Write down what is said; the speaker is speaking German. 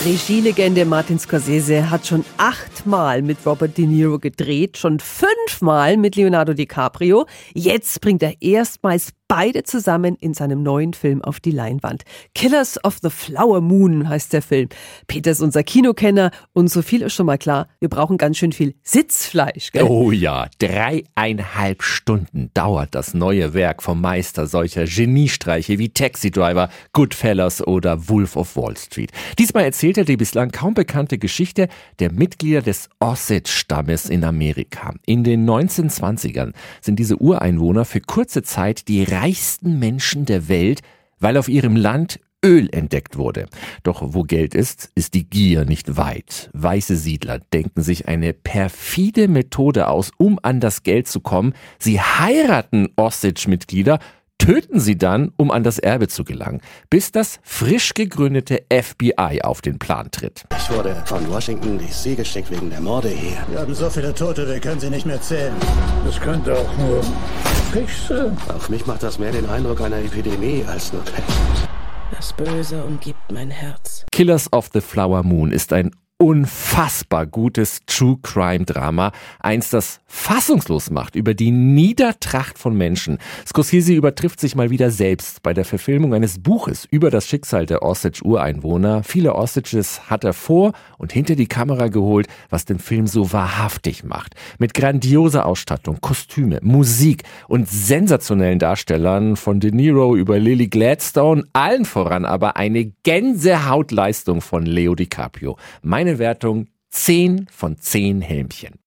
Regielegende Martin Scorsese hat schon achtmal mit Robert De Niro gedreht, schon fünfmal mit Leonardo DiCaprio. Jetzt bringt er erstmals beide zusammen in seinem neuen Film auf die Leinwand. Killers of the Flower Moon heißt der Film. Peter ist unser Kinokenner und so viel ist schon mal klar, wir brauchen ganz schön viel Sitzfleisch. Gell? Oh ja, dreieinhalb Stunden dauert das neue Werk vom Meister solcher Geniestreiche wie Taxi Driver, Goodfellas oder Wolf of Wall Street. Diesmal erzählt er die bislang kaum bekannte Geschichte der Mitglieder des Osage-Stammes in Amerika. In den 1920ern sind diese Ureinwohner für kurze Zeit die reichsten Menschen der Welt, weil auf ihrem Land Öl entdeckt wurde. Doch wo Geld ist, ist die Gier nicht weit. Weiße Siedler denken sich eine perfide Methode aus, um an das Geld zu kommen. Sie heiraten Osage-Mitglieder töten sie dann, um an das Erbe zu gelangen, bis das frisch gegründete FBI auf den Plan tritt. Ich wurde von Washington DC geschickt wegen der Morde hier. Wir haben so viele Tote, wir können sie nicht mehr zählen. Das könnte auch nur Pech sein. Auf mich macht das mehr den Eindruck einer Epidemie als nur Pech. Das Böse umgibt mein Herz. Killers of the Flower Moon ist ein unfassbar gutes True Crime Drama, eins, das fassungslos macht über die Niedertracht von Menschen. Scorsese übertrifft sich mal wieder selbst bei der Verfilmung eines Buches über das Schicksal der Osage-Ureinwohner. Viele Osages hat er vor und hinter die Kamera geholt, was den Film so wahrhaftig macht. Mit grandioser Ausstattung, Kostüme, Musik und sensationellen Darstellern von De Niro über Lily Gladstone, allen voran aber eine Gänsehautleistung von Leo DiCaprio. Meine Wertung 10 von 10 Helmchen.